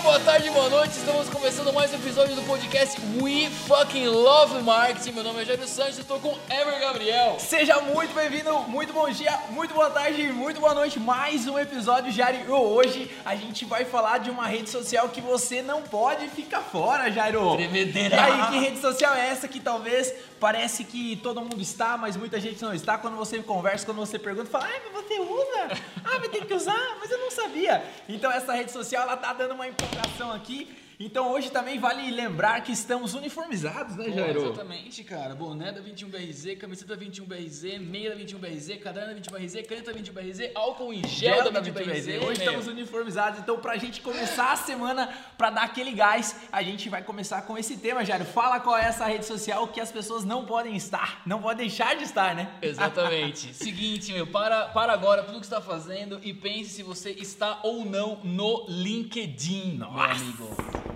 dia, boa tarde, boa noite. Estamos começando mais um episódio do podcast We Fucking Love Marketing. Meu nome é Jairo Santos, estou com Ever Gabriel. Seja muito bem-vindo, muito bom dia, muito boa tarde, muito boa noite. Mais um episódio Jairo. Hoje a gente vai falar de uma rede social que você não pode ficar fora, Jairo. Tremedeira. E aí, que rede social é essa que talvez parece que todo mundo está, mas muita gente não está? Quando você conversa, quando você pergunta, fala, ah, mas você usa? Ah, mas tem que usar? Mas eu não sabia. Então essa rede social, ela tá dando uma empolgação aqui. Então hoje também vale lembrar que estamos uniformizados, né, Pô, Jairo? exatamente, cara. Boné da 21BRZ, camiseta da 21BRZ, meia da 21BRZ, caderno da 21BRZ, caneta da 21BRZ, álcool em gel da 21BRZ. Hoje estamos uniformizados, então pra gente começar a semana, pra dar aquele gás, a gente vai começar com esse tema, Jairo. Fala qual é essa rede social que as pessoas não podem estar, não podem deixar de estar, né? Exatamente. Seguinte, meu, para, para agora tudo que você está fazendo e pense se você está ou não no LinkedIn, meu Nossa. amigo.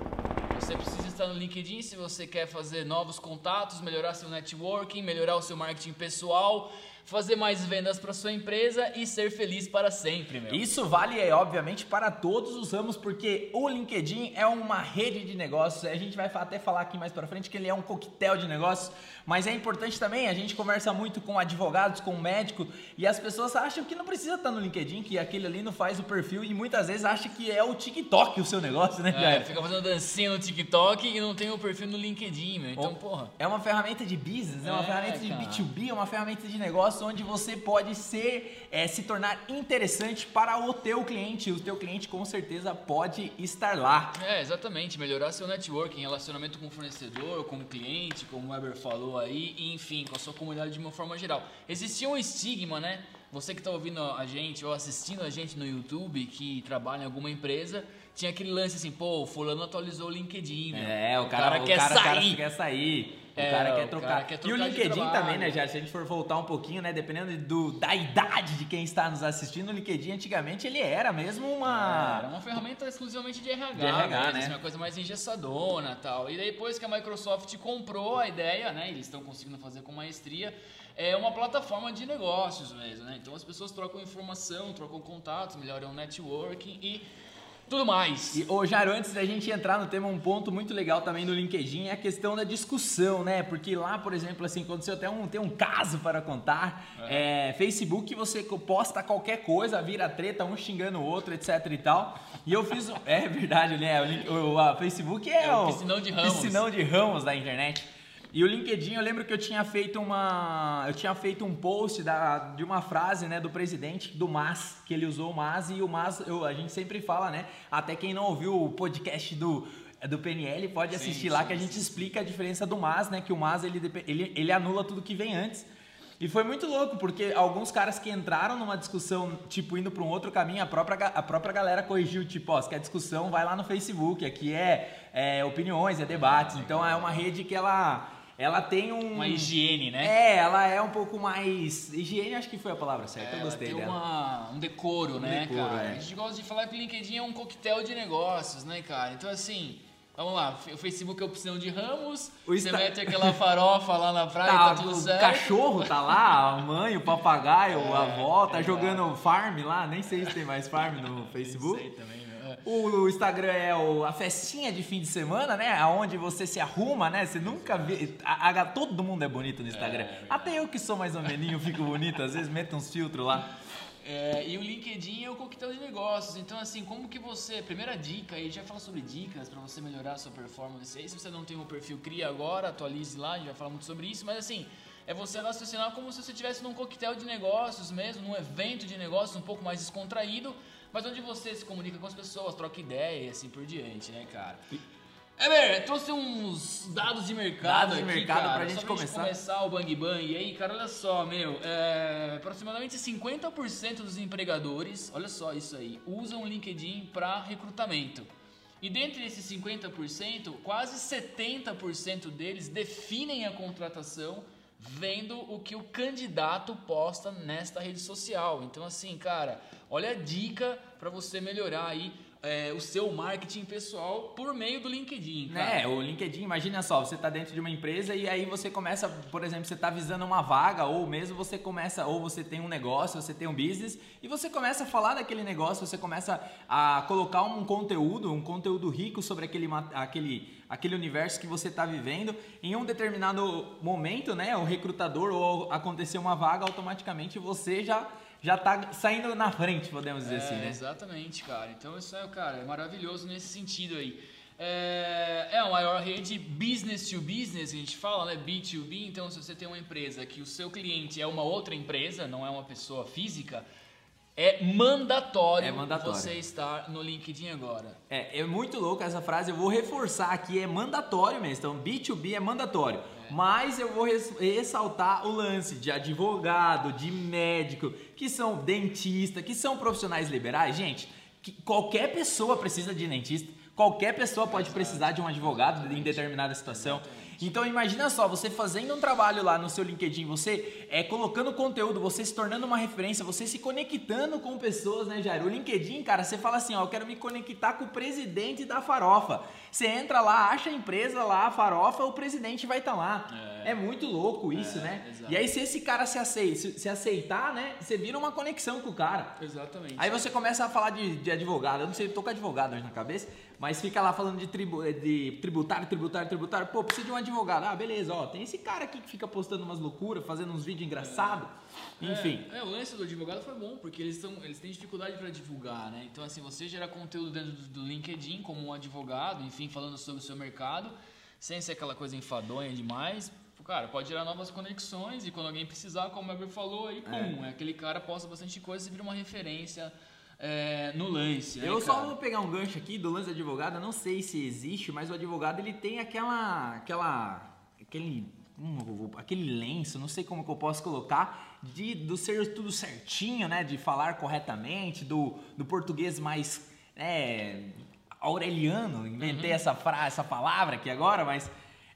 Você precisa estar no LinkedIn se você quer fazer novos contatos, melhorar seu networking, melhorar o seu marketing pessoal, fazer mais vendas para sua empresa e ser feliz para sempre, meu. Isso vale, é, obviamente, para todos os ramos, porque o LinkedIn é uma rede de negócios. A gente vai até falar aqui mais para frente que ele é um coquetel de negócios, mas é importante também. A gente conversa muito com advogados, com médico, e as pessoas acham que não precisa estar no LinkedIn, que aquele ali não faz o perfil, e muitas vezes acham que é o TikTok o seu negócio, né, É, Jair? fica fazendo dancinha no TikTok e não tem o perfil no LinkedIn, meu. Então, Bom, porra. É uma ferramenta de business, é uma É, ferramenta de cara. B2B, é uma ferramenta de negócio onde você pode ser, é, se tornar interessante para o teu cliente. O teu cliente com certeza pode estar lá. É, exatamente. Melhorar seu networking, relacionamento com o fornecedor, com o cliente, como o Weber falou aí, enfim, com a sua comunidade de uma forma geral. Existia um estigma, né? Você que está ouvindo a gente ou assistindo a gente no YouTube, que trabalha em alguma empresa, tinha aquele lance assim, pô, o fulano atualizou o LinkedIn, meu. É, o cara, quer o cara, o cara sair. quer sair. O É, cara o quer trocar. cara quer e o trocar LinkedIn também, né, já? Se a gente for voltar um pouquinho, né? Dependendo do, da idade de quem está nos assistindo, o LinkedIn antigamente ele era mesmo uma. Era uma ferramenta exclusivamente de RH, De RH, né? né? Assim, Uma coisa mais engessadona e tal. E depois que a Microsoft comprou a ideia, né? Eles estão conseguindo fazer com maestria. É uma plataforma de negócios mesmo, né? Então as pessoas trocam informação, trocam contatos, melhoram o networking e tudo mais. E, ô, Jairo, antes da gente entrar no tema, um ponto muito legal também do LinkedIn é a questão da discussão, né? Porque lá, por exemplo, assim, aconteceu até um, tem um caso para contar. É, Facebook, você posta qualquer coisa, vira treta, um xingando o outro, etc e tal. E eu fiz. É verdade, né? O, o- a Facebook é, É o piscinão de ramos. piscinão de ramos da internet. E o LinkedIn, eu lembro que eu tinha feito uma, eu tinha feito um post da, de uma frase, né, do presidente do MAS, que ele usou o MAS e o MAS, eu- a gente sempre fala, né, até quem não ouviu o podcast do do PNL pode Sim, assistir lá sim, que a gente sim. explica a diferença do MAS, né, que o MAS ele, ele, ele anula tudo que vem antes. E foi muito louco, porque alguns caras que entraram numa discussão, tipo, indo para um outro caminho, a própria, a própria galera corrigiu, tipo, ó, se quer discussão, vai lá no Facebook, aqui é, é opiniões, é debates. Então é uma rede que ela, ela tem um... Uma higiene, né? É, ela é um pouco mais... Higiene acho que foi a palavra certa, eu Ela gostei tem dela. uma- um decoro, Um né, decoro, cara? é. A gente gosta de falar que o LinkedIn é um coquetel de negócios, né, cara? Então, assim, vamos lá. O Facebook é opção de ramos, O você Insta- mete aquela farofa lá na praia, Tá, tá, tudo o certo. cachorro tá lá, a mãe, o papagaio, a avó, tá jogando farm lá, nem sei se tem mais farm no Não Facebook. sei também? O Instagram é o- a festinha de fim de semana, né? Aonde você se arruma, né? Você nunca vê. a- a- todo mundo é bonito no Instagram. Até eu que sou mais ou menos fico bonito, às vezes meto uns filtros lá. É, e o LinkedIn é o coquetel de negócios. Então, assim, como que você. Primeira dica aí, já fala sobre dicas para você melhorar a sua performance aí. Se você não tem um perfil, cria agora, atualize lá, a gente vai falar muito sobre isso. Mas, assim, é você raciocinar como se você estivesse num coquetel de negócios mesmo, num evento de negócios um pouco mais descontraído, mas onde você se comunica com as pessoas, troca ideia e assim por diante, né, cara? Eber, trouxe uns dados de mercado Dados de aqui, mercado cara, pra gente começar. começar o Bang Bang. E aí, cara, olha só, meu, é, aproximadamente 50% dos empregadores, olha só isso aí, usam o LinkedIn para recrutamento. E dentre esses 50%, quase 70% deles definem a contratação vendo o que o candidato posta nesta rede social. Então, assim, cara, olha a dica para você melhorar aí é, o seu marketing pessoal por meio do LinkedIn. Cara. É, o LinkedIn, imagina só, você está dentro de uma empresa e aí você começa, por exemplo, você está visando uma vaga, ou mesmo você começa, ou você tem um negócio, você tem um business, e você começa a falar daquele negócio, você começa a colocar um conteúdo, um conteúdo rico sobre aquele, aquele, aquele universo que você está vivendo. Em um determinado momento, né, o recrutador ou acontecer uma vaga, automaticamente você já já tá saindo na frente, podemos dizer é, assim, né? Exatamente, cara. Então isso é, cara, é maravilhoso nesse sentido aí. É, é a maior rede business to business, a gente fala, né? B2B. Então, se você tem uma empresa que o seu cliente é uma outra empresa, não é uma pessoa física, é mandatório, é mandatório, você estar no LinkedIn agora. É, é muito louco essa frase, eu vou reforçar aqui, é mandatório mesmo. Então, B2B é mandatório. É. Mas eu vou ressaltar o lance de advogado, de médico, que são dentista, que são profissionais liberais. Gente, qualquer pessoa precisa de dentista, qualquer pessoa pode precisar de um advogado em determinada situação. Então imagina só, você fazendo um trabalho lá no seu LinkedIn, você é colocando conteúdo, você se tornando uma referência, você se conectando com pessoas, né, Jair? O LinkedIn, cara, você fala assim, ó, eu quero me conectar com o presidente da Farofa. Você entra lá, acha a empresa lá, a Farofa, o presidente vai estar tá lá. É. é. muito louco isso, é, né? Exato. E aí se esse cara se, aceita, se, se, aceitar, né, você vira uma conexão com o cara. Exatamente. Aí você começa a falar de, de advogado, eu não sei, eu tô com advogado hoje na cabeça, mas fica lá falando de, tribu, de tributário, tributário, tributário. Pô, precisa de um advogado. Ah, beleza, ó. Tem esse cara aqui que fica postando umas loucuras, fazendo uns vídeos engraçados. É, Enfim. É, é, o lance do advogado foi bom, porque eles, são, eles têm dificuldade para divulgar, né? Então, assim, você gerar conteúdo dentro do, do LinkedIn como um advogado, enfim, falando sobre o seu mercado, sem ser aquela coisa enfadonha demais, cara, pode gerar novas conexões e quando alguém precisar, como o Weber falou, aí, pum, é. é aquele cara posta bastante coisa e vira uma referência é, no lance. Né, eu só vou pegar um gancho aqui do lance do advogado, eu não sei se existe, mas o advogado ele tem aquela. aquela. aquele. Hum, aquele lenço, não sei como que eu posso colocar, de do ser tudo certinho, né? De falar corretamente, do, do português mais é, aureliano, inventei uhum. essa frase, essa palavra aqui agora, mas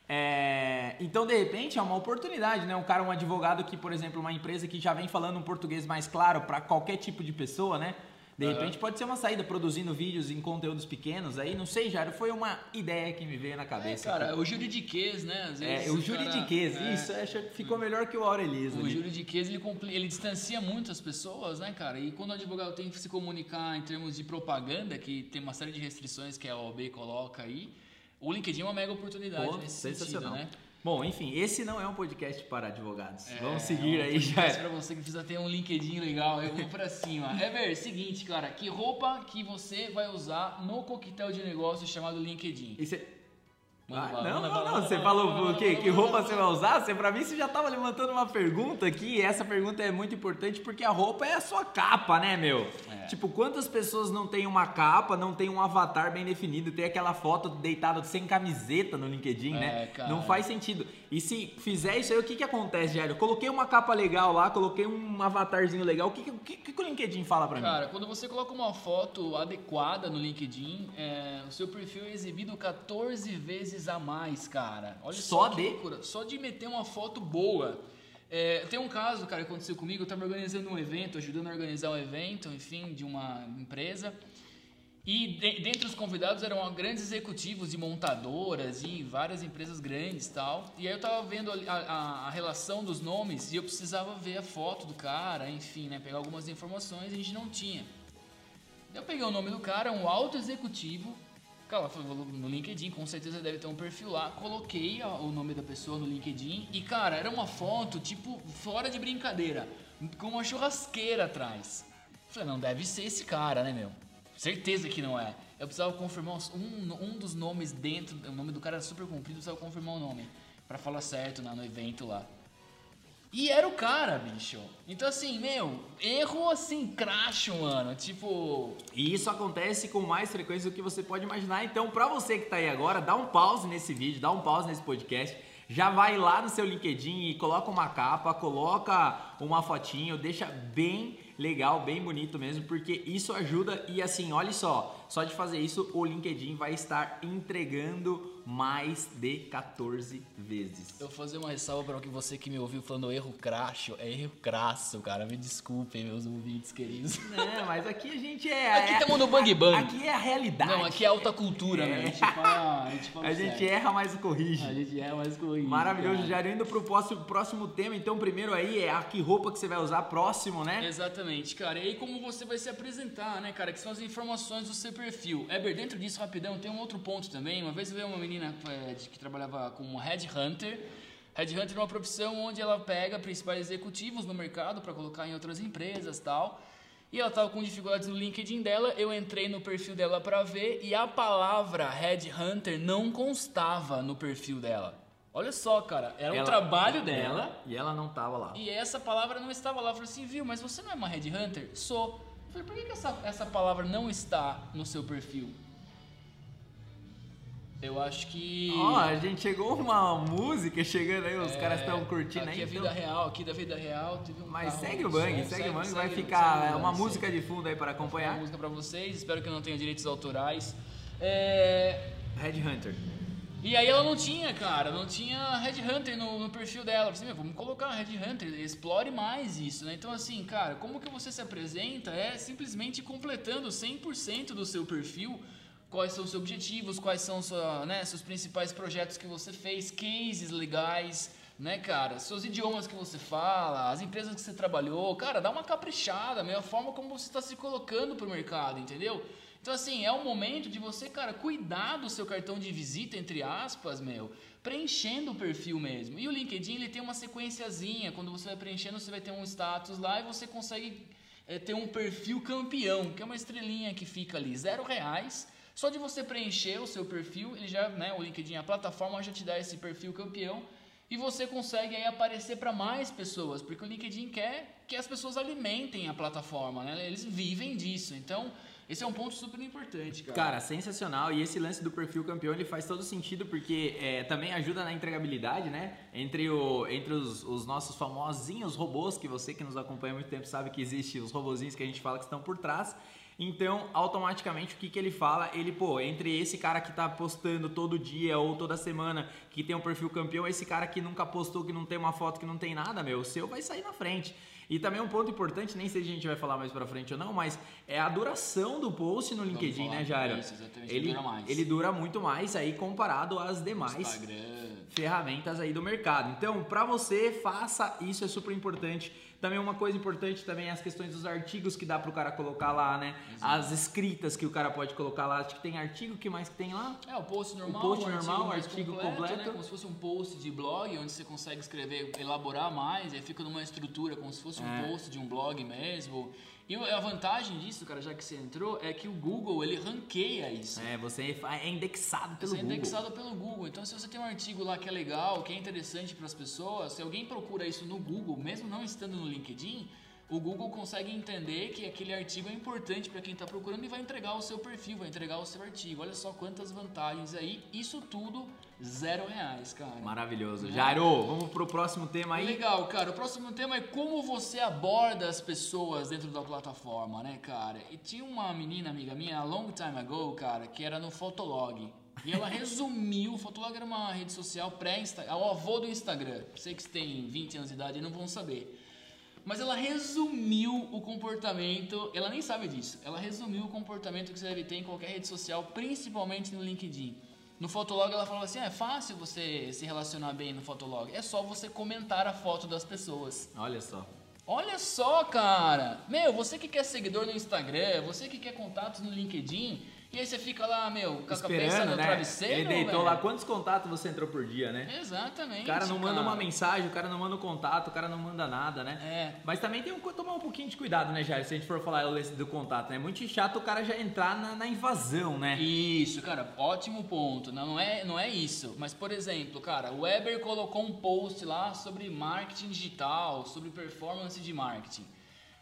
é, então, de repente, é uma oportunidade, né? Um cara, um advogado que, por exemplo, uma empresa que já vem falando um português mais claro para qualquer tipo de pessoa, né? De uhum. repente pode ser uma saída produzindo vídeos em conteúdos pequenos aí, não sei, Jairo, foi uma ideia que me veio na cabeça. É, cara, aqui. o juridiquês, né? Às vezes é, o juridiquês, cara, isso, é, acho que ficou melhor que o Aurelias. O juridiquês, ele, ele distancia muito as pessoas, né, cara? E quando o advogado tem que se comunicar em termos de propaganda, que tem uma série de restrições que a OAB coloca aí, o LinkedIn é uma mega oportunidade Pô, nesse sentido, né? Bom, enfim, esse não é um podcast para advogados. É, Vamos seguir é um aí já. para você que precisa ter um LinkedIn legal, eu vou para cima. É ver, seguinte, cara, que roupa que você vai usar no coquetel de negócio chamado LinkedIn? Isso é ah, não, não, não, Você falou o quê? Que roupa você vai usar? Você, pra mim, você já estava levantando uma pergunta aqui. E essa pergunta é muito importante porque a roupa é a sua capa, né, meu? É. Tipo, quantas pessoas não tem uma capa, não tem um avatar bem definido, tem aquela foto deitada sem camiseta no LinkedIn, né? é, né? Cara. Não faz sentido. E se fizer isso aí, o que que acontece, Jair? Eu coloquei uma capa legal lá, coloquei um avatarzinho legal. O que, que, que, que o LinkedIn fala pra mim? Cara, quando você coloca uma foto adequada no LinkedIn, é, o seu perfil é exibido 14 vezes a mais, cara. Olha só, só de? Loucura. Só de meter uma foto boa. É, tem um caso, cara, que aconteceu comigo. Eu estava organizando um evento, ajudando a organizar um evento, enfim, de uma empresa. E de, dentre os convidados eram grandes executivos de montadoras e várias empresas grandes tal. E aí eu tava vendo a, a, a, relação dos nomes e eu precisava ver a foto do cara, enfim, né? Pegar algumas informações e a gente não tinha. Eu peguei o nome do cara, um alto executivo. Cara, no LinkedIn, com certeza deve ter um perfil lá. Coloquei o nome da pessoa no LinkedIn e, cara, era uma foto, tipo, fora de brincadeira, com uma churrasqueira atrás. Falei, não deve ser esse cara, né, meu? Certeza que não é. Eu precisava confirmar um, um dos nomes dentro. O nome do cara era super comprido, eu precisava confirmar o nome. para falar certo né, no evento lá. E era o cara, bicho. Então, assim, meu, erro assim, crash, mano. Tipo. E isso acontece com mais frequência do que você pode imaginar. Então, pra você que tá aí agora, dá um pause nesse vídeo, dá um pause nesse podcast. Já vai lá no seu LinkedIn e coloca uma capa, coloca uma fotinho, deixa bem legal, bem bonito mesmo, porque isso ajuda e assim, olha só, só de fazer isso o LinkedIn vai estar entregando mais de 14 vezes. Eu vou fazer uma ressalva para que você que me ouviu falando erro crasso, é erro crasso, cara. Me desculpem, meus ouvintes queridos. Não, mas aqui a gente é. Aqui é, estamos no bang bang. Aqui é a realidade. Não, aqui é alta cultura, É. né? A gente fala, a gente, fala A gente erra, mas corrige. A gente erra mais corrige. Maravilhoso, cara. Jairo. Indo pro próximo, próximo tema, então, primeiro aí é a que roupa que você vai usar próximo, né? Exatamente, cara. E aí como você vai se apresentar, né, cara? Que são as informações do seu perfil. Eber, dentro disso, rapidão, tem um outro ponto também. Uma vez eu vi uma menina de- que trabalhava como headhunter. Headhunter é uma profissão onde ela pega principais executivos no mercado para colocar em outras empresas tal. E ela tava com dificuldades no LinkedIn dela, eu entrei no perfil dela para ver e a palavra headhunter não constava no perfil dela. Olha só, cara, era um Ela- trabalho dela. E ela não tava lá. E essa palavra não estava lá. Eu falei assim, viu, mas você não é uma headhunter? Sou. Eu falei, por que, que essa, essa palavra não está no seu perfil? Eu acho que. Ó, a gente chegou uma música chegando aí, os é, caras estão curtindo aqui aí. é vida então- real, aqui da vida real. Teve um Mas segue o bang, som, segue, o bang, vai segue- ficar segue é uma música segue. de fundo aí para Uma acompanhar. música pra vocês, espero que não tenha direitos autorais. É, Headhunter. E aí ela não tinha, cara, não tinha Headhunter no, no perfil dela. Eu falei, assim, vamos colocar Headhunter, explore mais isso, né? Então, assim, cara, como que você se apresenta é simplesmente completando 100% do seu perfil, quais são os seus objetivos, quais são sua, né, seus principais projetos que você fez, cases legais, né, cara, seus idiomas que você fala, as empresas que você trabalhou, cara, dá uma caprichada, meu, a forma como você está se colocando pro mercado, entendeu? Então, assim, é o momento de você, cara, cuidar do seu cartão de visita, entre aspas, meu, preenchendo o perfil mesmo. E o LinkedIn, ele tem uma sequenciazinha, quando você vai preenchendo, você vai ter um status lá e você consegue é, ter um perfil campeão, que é uma estrelinha que fica ali, zero reais. Só de você preencher o seu perfil, ele já, né, o LinkedIn, a plataforma já te dá esse perfil campeão e você consegue aí aparecer para mais pessoas, porque o LinkedIn quer que as pessoas alimentem a plataforma, né? Eles vivem disso. Então, esse é um ponto super importante, cara. Cara, sensacional. E esse lance do perfil campeão ele faz todo sentido porque é, também ajuda na entregabilidade, né? Entre, o, entre os, os nossos famosinhos robôs, que você que nos acompanha há muito tempo sabe que existe os robozinhos que a gente fala que estão por trás. Então, automaticamente, o que, que ele fala? Ele, pô, entre esse cara que tá postando todo dia ou toda semana, que tem um perfil campeão, esse cara que nunca postou, que não tem uma foto, que não tem nada, meu, o seu vai sair na frente. E também um ponto importante, nem sei se a gente vai falar mais pra frente ou não, mas é a duração do post no LinkedIn, né, Jairo? isso, exatamente, ele dura mais. Ele dura muito mais aí comparado às demais Instagram. ferramentas aí do mercado. Então, para você, faça isso, é super importante. Também uma coisa importante também é as questões dos artigos que dá pro cara colocar lá, né? As escritas que o cara pode colocar lá. Acho que tem artigo, que mais que tem lá? É, o post normal, post um normal, mais artigo completo, completo. Né? Como se fosse um post de blog, onde você consegue escrever, elaborar mais, aí fica numa estrutura como se fosse um É. post de um blog mesmo. E a vantagem disso, cara, já que você entrou, é que o Google, ele ranqueia isso. É, você é indexado pelo Você é Google. indexado pelo Google. Então, se você tem um artigo lá que é legal, que é interessante para as pessoas, se alguém procura isso no Google, mesmo não estando no LinkedIn, o Google consegue entender que aquele artigo é importante para quem está procurando e vai entregar o seu perfil, vai entregar o seu artigo. Olha só quantas vantagens aí. Isso tudo zero reais, cara. Maravilhoso. É. Jairo, vamos pro próximo tema aí. Legal, cara. O próximo tema é como você aborda as pessoas dentro da plataforma, né, cara? E tinha uma menina amiga minha, a long time ago, cara, que era no Fotolog. E ela resumiu, o Fotolog era uma rede social pré-Instagram, o avô do Instagram. Sei que tem 20 anos de idade e não vão saber. Mas ela resumiu o comportamento, ela nem sabe disso, ela resumiu o comportamento que você deve ter em qualquer rede social, principalmente no LinkedIn. No Fotolog ela falava assim, "Ah, é fácil você se relacionar bem no Fotolog, é só você comentar a foto das pessoas. Olha só. Olha só, cara! Meu, você que quer seguidor no Instagram, você que quer contatos no LinkedIn, e aí você fica lá, meu, com a cabeça Esperando, no né? travesseiro, Ele deitou velho. lá. Quantos contatos você entrou por dia, né? Exatamente, O cara não manda cara. uma mensagem, o cara não manda um contato, o cara não manda nada, né? É. Mas também tem que tomar um pouquinho de cuidado, né, Jair? Se a gente for falar do contato, né? É muito chato o cara já entrar na, na invasão, né? Isso, cara, ótimo ponto. Não é, não é isso. Mas, por exemplo, cara, o Weber colocou um post lá sobre marketing digital, sobre performance de marketing.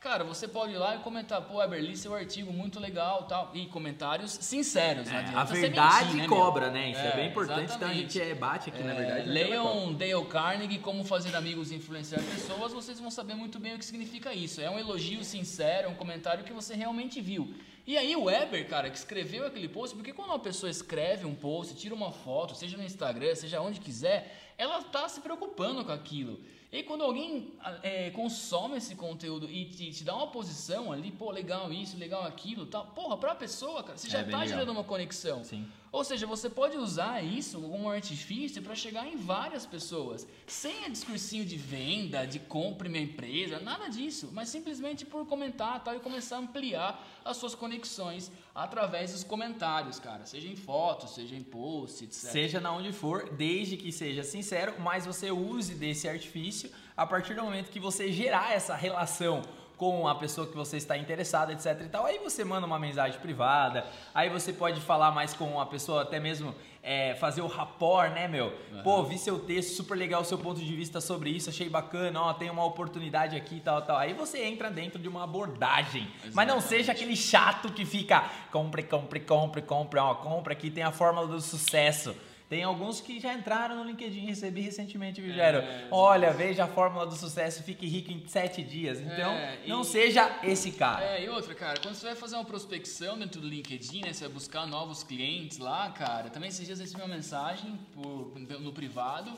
Cara, você pode ir lá e comentar, pô, Weber, li seu artigo, muito legal tal. E comentários sinceros, É, a verdade mentir, né, cobra, né? Isso é, É, bem importante. Então a exatamente. gente é, bate aqui, na É, verdade. leiam Dale Carnegie, Como Fazer Amigos e Influenciar Pessoas, vocês vão saber muito bem o que significa isso. É um elogio sincero, é um comentário que você realmente viu. E aí o Weber, cara, que escreveu aquele post, porque quando uma pessoa escreve um post, tira uma foto, seja no Instagram, seja onde quiser, ela tá se preocupando com aquilo. E quando alguém é, consome esse conteúdo e te, te, dá uma posição ali, pô, legal isso, legal aquilo, tal, porra, pra pessoa, cara, você já é tá legal. gerando uma conexão. Sim. Ou seja, você pode usar isso como um artifício para chegar em várias pessoas, sem a discursinho de venda, de compre minha empresa, nada disso, mas simplesmente por comentar tal, e começar a ampliar as suas conexões através dos comentários, cara, seja em fotos, seja em posts, etc. Seja na onde for, desde que seja sincero, mas você use desse artifício a partir do momento que você gerar essa relação com a pessoa que você está interessado, etc e tal. Aí você manda uma mensagem privada, aí você pode falar mais com a pessoa, até mesmo é, fazer o rapport, né, meu? Uhum. Pô, vi seu texto, super legal o seu ponto de vista sobre isso, achei bacana, ó, tem uma oportunidade aqui e tal, tal. Aí você entra dentro de uma abordagem. Exatamente. Mas não seja aquele chato que fica compre, compre, compre, compre, ó, compra aqui tem a fórmula do sucesso. Tem alguns que já entraram no LinkedIn, recebi recentemente, Vigério. É, Olha, veja a fórmula do sucesso, fique rico em sete dias. Então, é, não seja esse cara. É, e outra, cara, quando você vai fazer uma prospecção dentro do LinkedIn, né, você vai buscar novos clientes lá, cara, também esses dias eu recebi uma mensagem por, no privado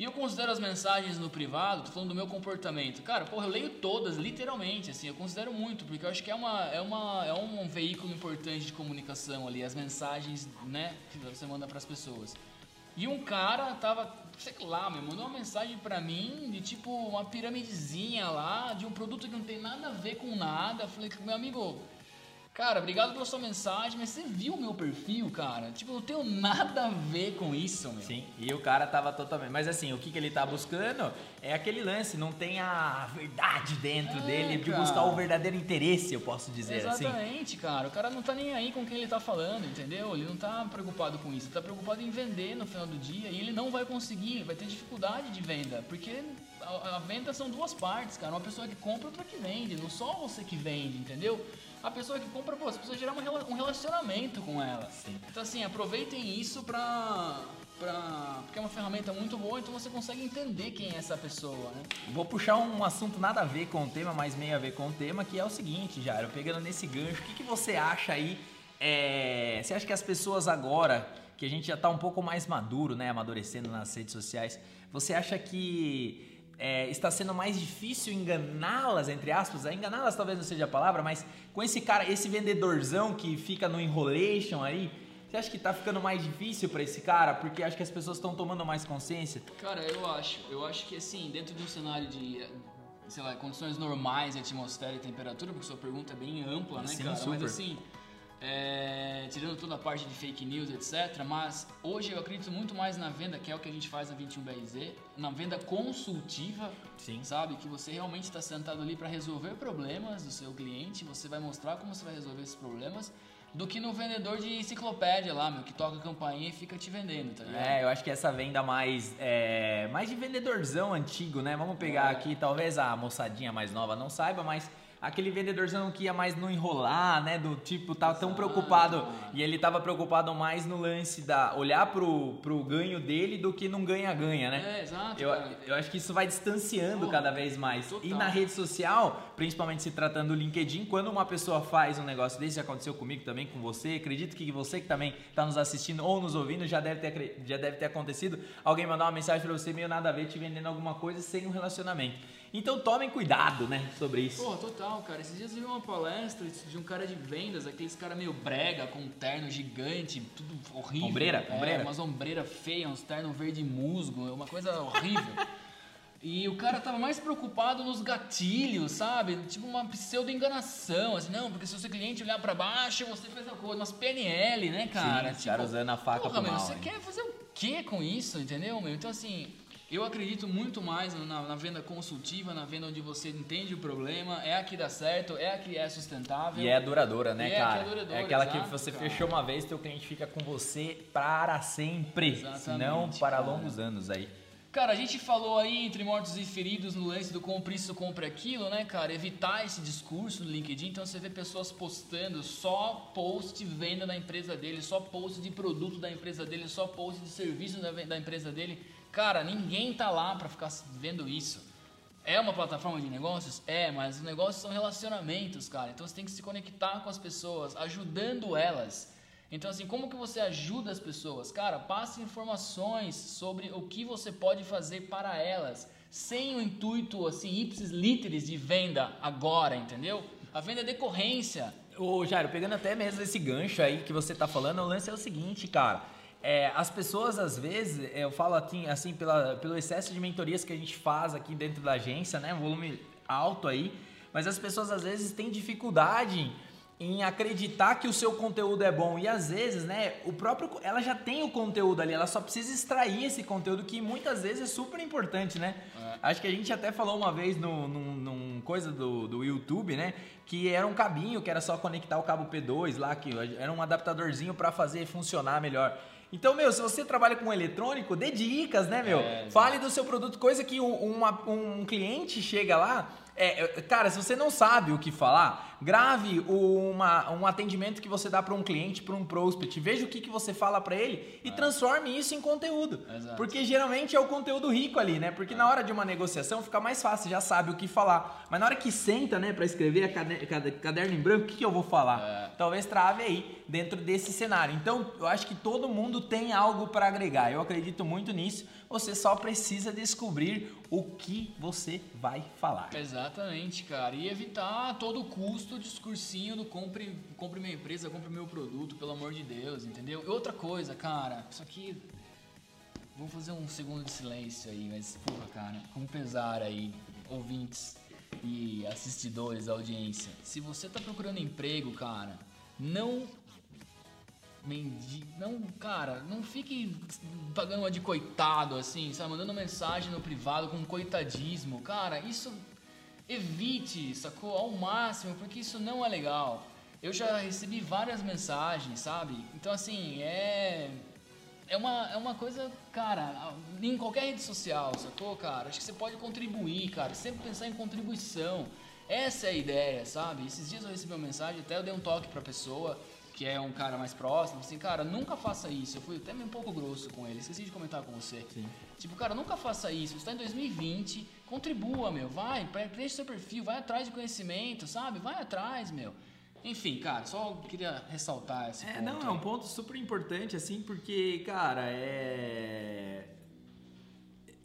e eu considero as mensagens no privado, tô falando do meu comportamento. Cara, porra, eu leio todas, literalmente, assim, eu considero muito, porque eu acho que é, uma, é, uma, é um veículo importante de comunicação ali, as mensagens, né, que você manda para as pessoas. E um cara tava, sei lá, me mandou uma mensagem pra mim de tipo uma piramidezinha lá, de um produto que não tem nada a ver com nada. Falei, meu amigo, Cara, obrigado pela sua mensagem, mas você viu o meu perfil, cara? Tipo, eu não tenho nada a ver com isso, meu. Sim, e o cara tava totalmente. Mas assim, o que, que ele tá buscando é aquele lance, não tem a verdade dentro é, dele, de buscar o verdadeiro interesse, eu posso dizer Exatamente, assim. Exatamente, cara. O cara não tá nem aí com quem ele tá falando, entendeu? Ele não tá preocupado com isso, ele tá preocupado em vender no final do dia e ele não vai conseguir, ele vai ter dificuldade de venda, porque a, a venda são duas partes, cara. Uma pessoa que compra, outra que vende, não só você que vende, entendeu? A pessoa que compra, pô, você precisa gerar um relacionamento com ela. Sim. Então, assim, aproveitem isso pra, pra. Porque é uma ferramenta muito boa, então você consegue entender quem é essa pessoa, né? Vou puxar um assunto nada a ver com o tema, mas meio a ver com o tema, que é o seguinte, Jairo, pegando nesse gancho, o que, que você acha aí? É... Você acha que as pessoas agora, que a gente já tá um pouco mais maduro, né, amadurecendo nas redes sociais, você acha que é, está sendo mais difícil enganá-las, entre aspas, enganá-las talvez não seja a palavra, mas com esse cara, esse vendedorzão que fica no enrolation aí, você acha que está ficando mais difícil para esse cara? Porque acho que as pessoas estão tomando mais consciência? Cara, eu acho. Eu acho que assim, dentro de um cenário de, sei lá, condições normais atmosfera e temperatura, porque sua pergunta é bem ampla, né, Sim, cara? Super. Mas assim, é, tirando toda a parte de fake news, etc. Mas hoje eu acredito muito mais na venda, que é o que a gente faz na 21BRZ, na venda consultiva, Sim. sabe? Que você realmente está sentado ali para resolver problemas do seu cliente, você vai mostrar como você vai resolver esses problemas do que no vendedor de enciclopédia lá, meu, que toca a campainha e fica te vendendo, tá ligado? É, eu acho que essa venda mais é, mais de vendedorzão antigo, né? Vamos pegar é. aqui, talvez a moçadinha mais nova não saiba, mas aquele vendedorzão que ia mais no enrolar, né? Do tipo, tava tão preocupado. E ele tava preocupado mais no lance da olhar pro, pro ganho dele do que num ganha-ganha, né? É, exato. Eu, eu acho que isso vai distanciando Pô, cada vez mais. Total. E na rede social, principalmente se tratando do LinkedIn, quando uma pessoa faz um negócio desse, já aconteceu comigo também, com você, acredito que você que também está nos assistindo ou nos ouvindo, já deve ter, já deve ter acontecido, alguém mandar uma mensagem para você meio nada a ver, te vendendo alguma coisa sem um relacionamento. Então tomem cuidado, né, sobre isso. Pô, total, cara. Esses dias eu vi uma palestra de um cara de vendas, aqueles cara meio brega, com um terno gigante, tudo horrível. Ombreira? É, ombreira. umas ombreiras feias, uns ternos verde musgo, é uma coisa horrível. E o cara tava mais preocupado nos gatilhos, sabe? Tipo uma pseudo-enganação, assim, não, porque se o seu cliente olhar para baixo, você faz a coisa, umas PNL, né, cara? Sim, tipo, cara usando a faca porra, pro meu, mal, você hein? quer fazer o quê com isso, entendeu, meu? Então, assim, eu acredito muito mais na, na, venda consultiva, na venda onde você entende o problema, é a que dá certo, é a que é sustentável. E é duradoura, né, é cara? É, duradoura, é aquela exato, que você cara. fechou uma vez, teu cliente fica com você para sempre, Exatamente, se não para cara. longos anos aí. Cara, a gente falou aí entre mortos e feridos no lance do compre isso, compre aquilo, né, cara? Evitar esse discurso no LinkedIn. Então você vê pessoas postando só post venda da empresa dele, só post de produto da empresa dele, só post de serviço da, da empresa dele. Cara, ninguém tá lá para ficar vendo isso. É uma plataforma de negócios? É, mas os negócios são relacionamentos, cara. Então você tem que se conectar com as pessoas, ajudando elas. Então, assim, como que você ajuda as pessoas? Cara, passe informações sobre o que você pode fazer para elas, sem o intuito, assim, ipsis literis de venda agora, entendeu? A venda é decorrência. Ô, Jairo, pegando até mesmo esse gancho aí que você tá falando, o lance é o seguinte, cara. É, as pessoas, às vezes, é, eu falo assim, assim pela, pelo excesso de mentorias que a gente faz aqui dentro da agência, né? Um volume alto aí. Mas as pessoas, às vezes, têm dificuldade em acreditar que o seu conteúdo é bom e às vezes, né, o próprio ela já tem o conteúdo ali, ela só precisa extrair esse conteúdo que muitas vezes é super importante, né? É. Acho que a gente até falou uma vez no, num, num coisa do, do YouTube, né, que era um cabinho que era só conectar o cabo P2 lá, que era um adaptadorzinho para fazer funcionar melhor. Então, meu, se você trabalha com eletrônico, dê dicas, né, meu? É, Fale do seu produto, coisa que um, uma, um cliente chega lá é, cara, se você não sabe o que falar, grave uma, um atendimento que você dá para um cliente, para um prospect, veja o que, que você fala para ele e é. transforme isso em conteúdo. Exato. Porque geralmente é o conteúdo rico ali, né? Porque é. na hora de uma negociação fica mais fácil, já sabe o que falar. Mas na hora que senta, né, para escrever a caderno em branco, o que, que eu vou falar? É. Talvez trave aí dentro desse cenário. Então, eu acho que todo mundo tem algo para agregar. Eu acredito muito nisso. Você só precisa descobrir o que você vai falar. Exatamente, cara. E evitar a todo custo o discursinho do compre, compre minha empresa, compre meu produto, pelo amor de Deus, entendeu? E outra coisa, cara, isso aqui. Vou fazer um segundo de silêncio aí, mas, porra, cara, com pesar aí, ouvintes e assistidores, audiência. Se você tá procurando emprego, cara, não mendigo. Não, cara, não fique pagando uma de coitado, assim, sabe? Mandando mensagem no privado com coitadismo. Cara, isso evite, sacou? Ao máximo, porque isso não é legal. Eu já recebi várias mensagens, sabe? Então, assim, é. É uma, é uma coisa, cara, em qualquer rede social, sacou, cara? Acho que você pode contribuir, cara. Sempre pensar em contribuição. Essa é a ideia, sabe? Esses dias eu recebi uma mensagem, até eu dei um toque pra pessoa que é um cara mais próximo, assim, cara, nunca faça isso. Eu fui até um pouco grosso com ele, esqueci de comentar com você. Sim. Tipo, cara, nunca faça isso. Você está em 2020, contribua, meu, vai, preenche seu perfil, vai atrás de conhecimento, sabe? Vai atrás, meu. Enfim, cara, só queria ressaltar esse é, ponto. Não, é um ponto super importante, assim, porque, cara, é...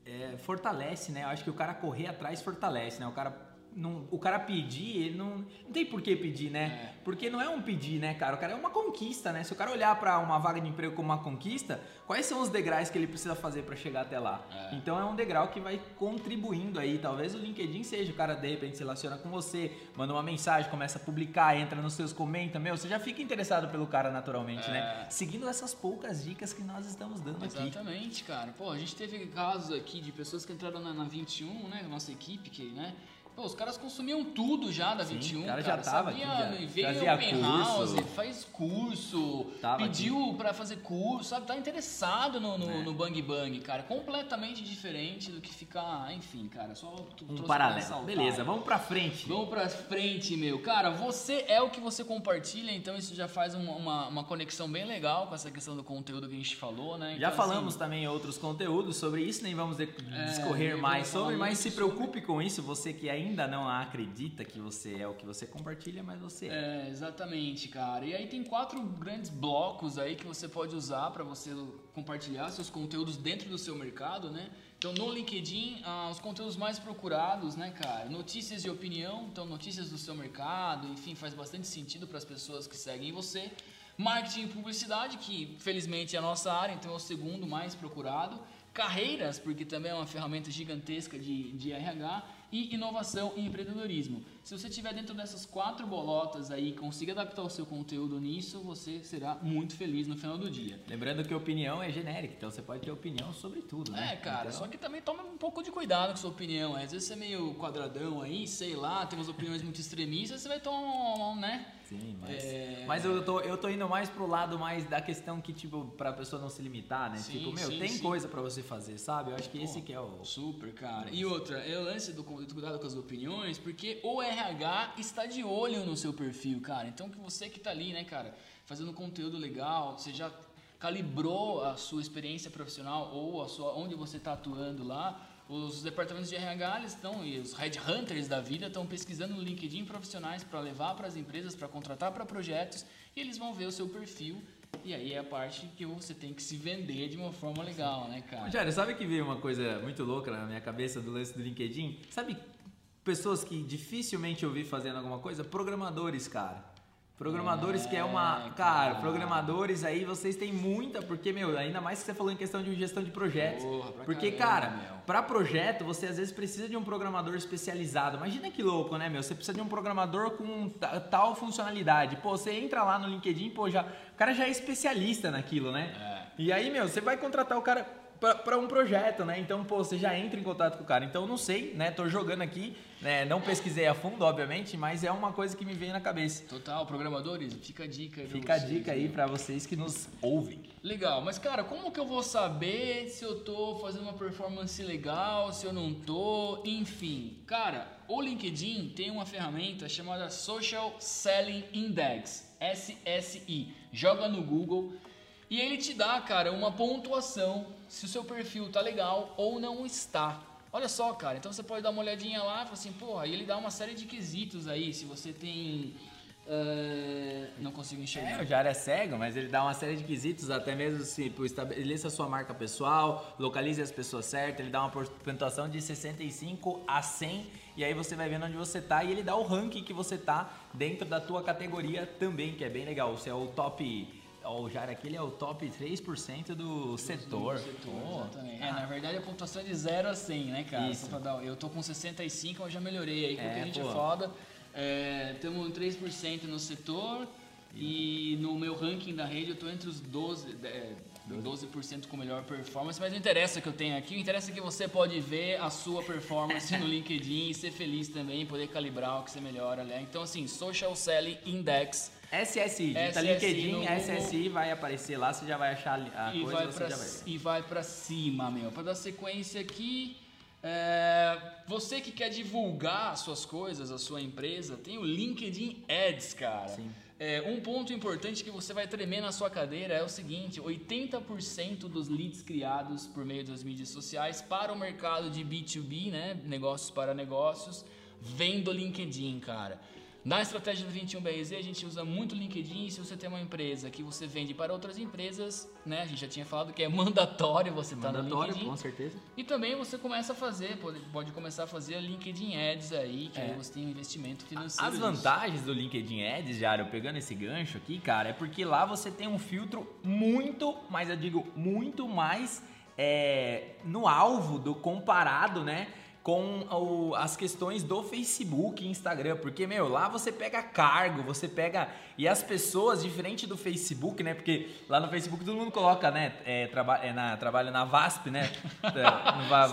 é. Fortalece, né? Eu acho que o cara correr atrás fortalece, né? O cara não, o cara pedir, ele não, não tem por que pedir, né? É. Porque não é um pedir, né, cara? O cara é uma conquista, né? Se o cara olhar para uma vaga de emprego como uma conquista, quais são os degraus que ele precisa fazer para chegar até lá? É. Então é um degrau que vai contribuindo aí. Talvez o LinkedIn seja o cara de repente se relaciona com você, manda uma mensagem, começa a publicar, entra nos seus comenta, meu, você já fica interessado pelo cara naturalmente, né? é. né? Seguindo essas poucas dicas que nós estamos dando Exatamente, aqui. Exatamente, cara. Pô, a gente teve casos aqui de pessoas que entraram na, na 21, né? Nossa equipe que, né? Pô, os caras consumiam tudo já da Sim, 21, cara. cara já tava sabia, aqui, já. Veio Fazia open house, faz curso, tava pediu para fazer curso, sabe? Tá interessado no, no, é. no, Bang Bang, cara. Completamente diferente do que ficar, enfim, cara. Só um paralelo. Beleza, vamos pra frente. Vamos pra frente, meu. Cara, você é o que você compartilha, então isso já faz uma, uma, uma conexão bem legal com essa questão do conteúdo que a gente falou, né? Então, já falamos assim, também outros conteúdos sobre isso, nem vamos é, discorrer é, mais sobre, mas se preocupe sobre... com isso, você que ainda ainda não acredita que você é o que você compartilha, mas você é. É, exatamente, cara. E aí tem quatro grandes blocos aí que você pode usar para você compartilhar seus conteúdos dentro do seu mercado, né? Então no LinkedIn, ah, os conteúdos mais procurados, né, cara? Notícias e opinião, então notícias do seu mercado, enfim, faz bastante sentido para as pessoas que seguem você. Marketing e publicidade, que felizmente é a nossa área, então é o segundo mais procurado. Carreiras, porque também é uma ferramenta gigantesca de, de RH e inovação e empreendedorismo. Se você estiver dentro dessas quatro bolotas aí e conseguir adaptar o seu conteúdo nisso, você será muito feliz no final do dia. Lembrando que a opinião é genérica, então você pode ter opinião sobre tudo, né? É, cara, então... só que também toma um pouco de cuidado com sua opinião. Às vezes você é meio quadradão aí, sei lá, tem umas opiniões muito extremistas, você vai tomar, né? Sim, mas, é... mas eu, tô, eu tô indo mais pro lado mais da questão que, tipo, pra pessoa não se limitar, né? Sim, tipo, meu, sim, tem sim. coisa para você fazer, sabe? Eu acho que Pô, esse que é o... Super, cara. E outra, é o lance do cuidado com as opiniões, porque o RH está de olho no seu perfil, cara. Então, que você que tá ali, né, cara, fazendo conteúdo legal, você já calibrou a sua experiência profissional ou a sua onde você está atuando lá, os departamentos de RH estão e os headhunters da vida estão pesquisando no LinkedIn profissionais para levar para as empresas, para contratar para projetos e eles vão ver o seu perfil e aí é a parte que você tem que se vender de uma forma legal, né, cara? Jair, sabe que veio uma coisa muito louca na minha cabeça do lance do LinkedIn? Sabe pessoas que dificilmente eu vi fazendo alguma coisa? Programadores, cara. Programadores que é uma. Cara, programadores aí vocês têm muita, porque, meu, ainda mais que você falou em questão de gestão de projetos. Porra, porque, caramba, cara, para projeto você às vezes precisa de um programador especializado. Imagina que louco, né, meu? Você precisa de um programador com tal funcionalidade. Pô, você entra lá no LinkedIn, pô, já, o cara já é especialista naquilo, né? É. E aí, meu, você vai contratar o cara para um projeto, né? Então, pô, você já entra em contato com o cara. Então, não sei, né? Tô jogando aqui, né? Não pesquisei a fundo, obviamente, mas é uma coisa que me vem na cabeça. Total, programadores, fica a dica aí Fica vocês, a dica aí para vocês que nos ouvem. Legal, mas cara, como que eu vou saber se eu tô fazendo uma performance legal, se eu não tô, enfim. Cara, o LinkedIn tem uma ferramenta chamada Social Selling Index, SSI. Joga no Google e ele te dá, cara, uma pontuação se o seu perfil tá legal ou não está. Olha só, cara, então você pode dar uma olhadinha lá e falar assim, porra, e ele dá uma série de quesitos aí, se você tem. Uh, não consigo enxergar. É, o Jair é cego, mas ele dá uma série de quesitos, até mesmo assim, estabeleça a sua marca pessoal, localize as pessoas certas, ele dá uma pontuação de 65 a 100 e aí você vai vendo onde você tá e ele dá o ranking que você tá dentro da tua categoria também, que é bem legal. Você é o top o Jair aqui ele é o top 3% do setor. Do setor exatamente. Ah. É, na verdade a pontuação é de 0 a 100, né, cara? Isso. Eu tô com 65, eu já melhorei aí, porque é, a gente é pô. é foda. É, temos 3% no setor e no meu ranking da rede eu tô entre os 12, é, 12% com melhor performance, mas não interessa que eu tenho aqui, o interessa é que você pode ver a sua performance no LinkedIn e ser feliz também, poder calibrar o que você melhora, né? Então assim, Social Selling Index SSI, digita LinkedIn, SSI vai aparecer lá, você já vai achar a e coisa vai pra, já vai ver. E vai pra cima, meu. Pra dar sequência aqui, é, você que quer divulgar suas coisas, a sua empresa, tem o LinkedIn Ads, cara. Sim. É, um ponto importante que você vai tremer na sua cadeira é o seguinte: 80% dos leads criados por meio das mídias sociais para o mercado de B2B, né, negócios para negócios, vem do LinkedIn, cara. Na estratégia do 21BRZ, a gente usa muito o LinkedIn. Se você tem uma empresa que você vende para outras empresas, né? A gente já tinha falado que é mandatório você estar tá no LinkedIn. com certeza. E também você começa a fazer, pode, pode começar a fazer LinkedIn Ads aí, que é. aí você tem um investimento financeiro. As vantagens do LinkedIn Ads, Jário, pegando esse gancho aqui, cara, é porque lá você tem um filtro muito, mas eu digo muito mais é, no alvo do comparado, né? Com o, as questões do Facebook e Instagram, porque, meu, lá você pega cargo, você pega. E as pessoas, diferente do Facebook, né? Porque lá no Facebook todo mundo coloca, né? É, traba, é na, trabalha na VASP, né? É,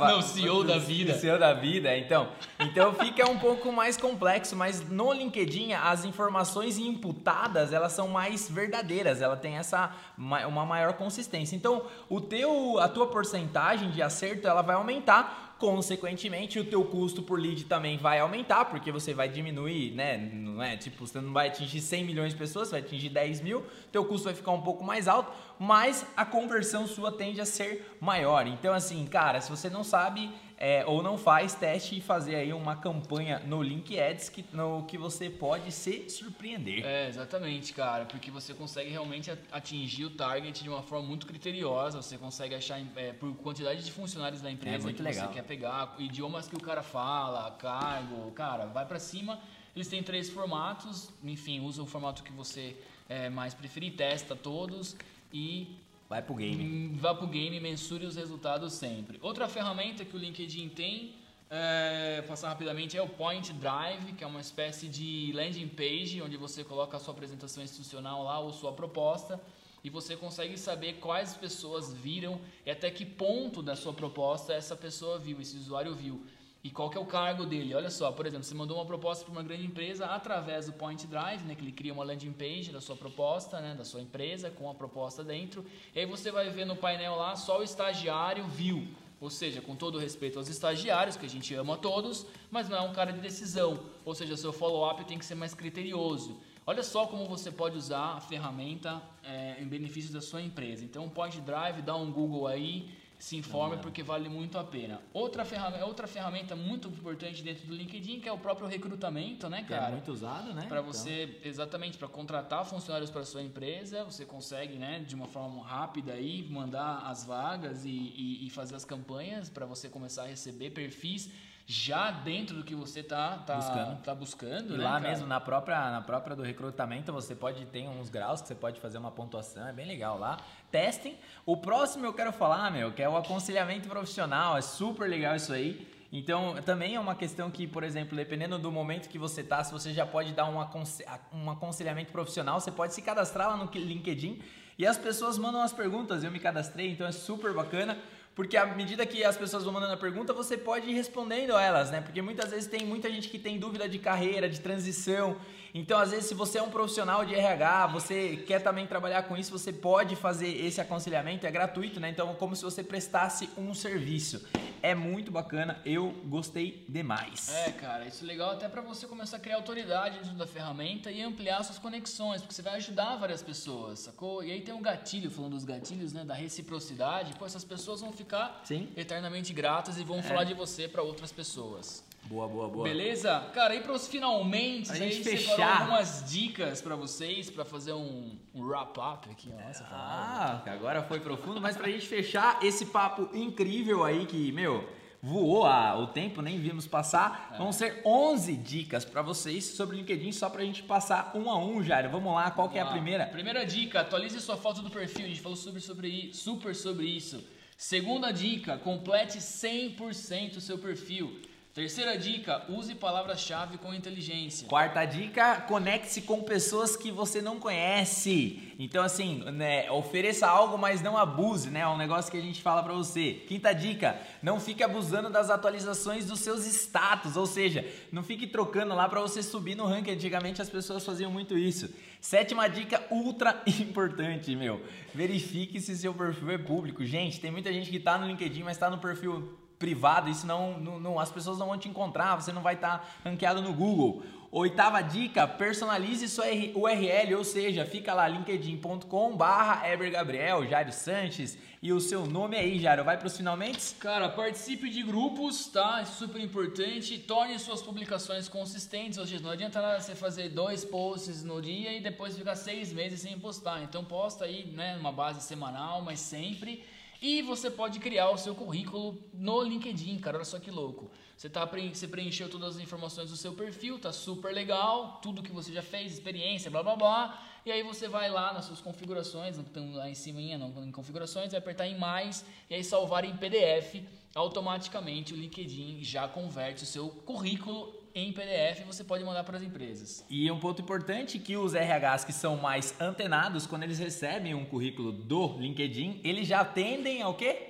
Não, CEO da vida. CEO da vida, então. Então fica um pouco mais complexo, mas no LinkedIn as informações imputadas, elas são mais verdadeiras, ela tem essa uma maior consistência. Então, o teu a tua porcentagem de acerto, ela vai aumentar consequentemente o teu custo por lead também vai aumentar, porque você vai diminuir, né? Não é tipo, você não vai atingir 100 milhões de pessoas, você vai atingir 10 mil, teu custo vai ficar um pouco mais alto, mas a conversão sua tende a ser maior. Então, assim, cara, se você não sabe é, ou não faz, teste e fazer aí uma campanha no Link Ads que, no que você pode se surpreender. É, exatamente, cara, porque você consegue realmente atingir o target de uma forma muito criteriosa, você consegue achar é, por quantidade de funcionários da empresa é que legal. você quer pegar, idiomas que o cara fala, cargo, cara, vai para cima. Eles têm três formatos, enfim, usa o formato que você é, mais preferir, testa todos e Vai pro game. Hum, vá pro game, mensure os resultados sempre. Outra ferramenta que o LinkedIn tem, é, passar rapidamente, é o Point Drive, que é uma espécie de landing page, onde você coloca a sua apresentação institucional lá ou sua proposta e você consegue saber quais pessoas viram e até que ponto da sua proposta essa pessoa viu, esse usuário viu. E qual que é o cargo dele? Olha só, por exemplo, você mandou uma proposta para uma grande empresa através do Point Drive, né, que ele cria uma landing page da sua proposta, né, da sua empresa, com a proposta dentro. E aí você vai ver no painel lá, só o estagiário viu. Ou seja, com todo respeito aos estagiários, que a gente ama todos, mas não é um cara de decisão. Ou seja, seu follow-up tem que ser mais criterioso. Olha só como você pode usar a ferramenta é, em benefício da sua empresa. Então, Point Drive, dá um Google aí, se informe porque vale muito a pena. Outra ferramenta, outra ferramenta muito importante dentro do LinkedIn que é o próprio recrutamento, né, Que é cara? muito usado, né? Para Então, você, exatamente, para contratar funcionários para sua empresa, você consegue, né, de uma forma rápida aí, mandar as vagas e, e, e fazer as campanhas para você começar a receber perfis já dentro do que você tá, tá Buscando. Tá buscando E né, lá cara? mesmo, na própria, na própria do recrutamento, você pode ter uns graus que você pode fazer uma pontuação, é bem legal lá. Testem. O próximo eu quero falar, meu, que é o aconselhamento profissional, é super legal isso aí. Então, também é uma questão que, por exemplo, dependendo do momento que você tá, se você já pode dar um, aconse- um aconselhamento profissional, você pode se cadastrar lá no LinkedIn e as pessoas mandam as perguntas. Eu me cadastrei, então é super bacana. Porque à medida que as pessoas vão mandando a pergunta, você pode ir respondendo elas, né? Porque muitas vezes tem muita gente que tem dúvida de carreira, de transição. Então, às vezes, se você é um profissional de RH, você quer também trabalhar com isso, você pode fazer esse aconselhamento, é gratuito, né? Então, é como se você prestasse um serviço. É muito bacana, eu gostei demais. É, cara, isso é legal até para você começar a criar autoridade dentro da ferramenta e ampliar suas conexões, porque você vai ajudar várias pessoas, sacou? E aí tem um gatilho, falando dos gatilhos, né, da reciprocidade, pô, essas pessoas vão ficar Sim. eternamente gratas e vão É. falar de você para outras pessoas. Boa, boa, boa. Beleza? Cara, e pros finalmente, Pra aí gente fechar. algumas dicas para vocês, para fazer um, um wrap-up aqui, palavra. Ah, agora foi profundo, mas pra gente fechar esse papo incrível aí que, meu, voou a- o tempo, nem vimos passar. Vão ser 11 dicas pra vocês sobre o LinkedIn, só pra gente passar um a um, Jairo. Vamos lá, qual que é a Vamos primeira? Primeira dica, atualize sua foto do perfil. A gente falou sobre, sobre, super sobre isso. Segunda dica, complete 100% o seu perfil. Terceira dica, use palavras-chave com inteligência. Quarta dica, conecte-se com pessoas que você não conhece. Então, assim, né, ofereça algo, mas não abuse, né? É um negócio que a gente fala pra você. Quinta dica, não fique abusando das atualizações dos seus status, ou seja, não fique trocando lá pra você subir no ranking. Antigamente as pessoas faziam muito isso. Sétima dica, ultra importante, meu. Verifique se seu perfil é público. Gente, tem muita gente que tá no LinkedIn, mas tá no perfil privado, isso não, não, não- as pessoas não vão te encontrar, você não vai estar ranqueado no Google. Oitava dica, personalize sua URL, ou seja, fica lá linkedin.com barra Gabriel, Jairo Sanches e o seu nome aí, Jairo. Vai pros finalmente? Cara, participe de grupos, tá? É super importante. Torne suas publicações consistentes. Ou seja, não adianta você fazer dois posts no dia e depois ficar seis meses sem postar. Então posta aí, né, numa base semanal, mas sempre. E você pode criar o seu currículo no LinkedIn, cara. Olha só que louco. Você, tá, você preencheu todas as informações do seu perfil, tá super legal, tudo que você já fez, experiência, blá blá blá. E aí você vai lá nas suas configurações, estão lá em cima não, em configurações, vai apertar em mais e aí salvar em PDF. Automaticamente o LinkedIn já converte o seu currículo em PDF você pode mandar para as empresas. E um ponto importante que os RHs que são mais antenados, quando eles recebem um currículo do LinkedIn, eles já atendem ao quê?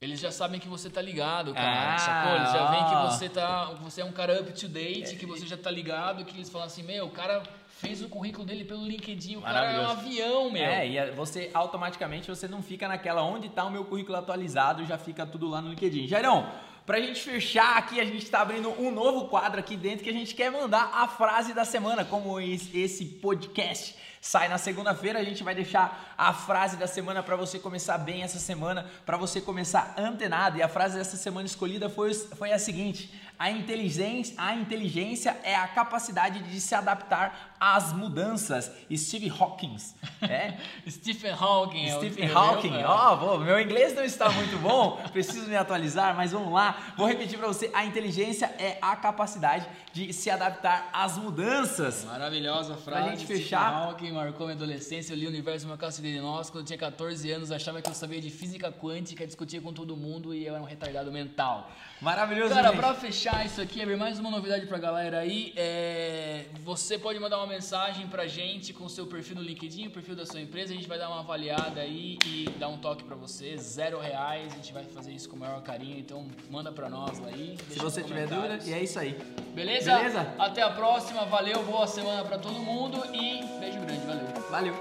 Eles já sabem que você tá ligado, cara. Ah, sacou? Eles já veem que você tá. Você é um cara up to date, que você já tá ligado, que eles falam assim, meu, o cara fez o currículo dele pelo LinkedIn, o cara é um avião, meu. É, e você automaticamente você não fica naquela onde está o meu currículo atualizado, já fica tudo lá no LinkedIn. Jairão, pra gente fechar aqui, a gente está abrindo um novo quadro aqui dentro que a gente quer mandar a frase da semana, como esse podcast sai na segunda-feira, a gente vai deixar a frase da semana para você começar bem essa semana, para você começar antenado. E a frase dessa semana escolhida foi, foi a seguinte: a inteligência, a inteligência é a capacidade de se adaptar às mudanças. Steve Hawkins, é? Stephen Hawking. é Stephen que Hawking, ó, pô, meu inglês não está muito bom, preciso me atualizar, mas vamos lá. Vou repetir para você: a inteligência é a capacidade de se adaptar às mudanças. Maravilhosa frase. gente Stephen fechar. Hawking marcou minha adolescência. Eu li o universo uma casa de nós. Quando eu tinha 14 anos, achava que eu sabia de física quântica, discutia com todo mundo e eu era um retardado mental. Maravilhoso, Cara, gente. pra fechar isso aqui, abrir mais uma novidade pra galera aí, é... você pode mandar uma mensagem pra gente com seu perfil no LinkedIn, o perfil da sua empresa, a gente vai dar uma avaliada aí e dar um toque pra você, zero reais, a gente vai fazer isso com o maior carinho, então manda pra nós aí. Se você tiver dúvida, e é isso aí. Beleza? Beleza? Até a próxima, valeu, boa semana pra todo mundo e beijo grande, valeu. Valeu.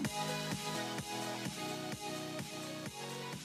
Thank you. フフフフ。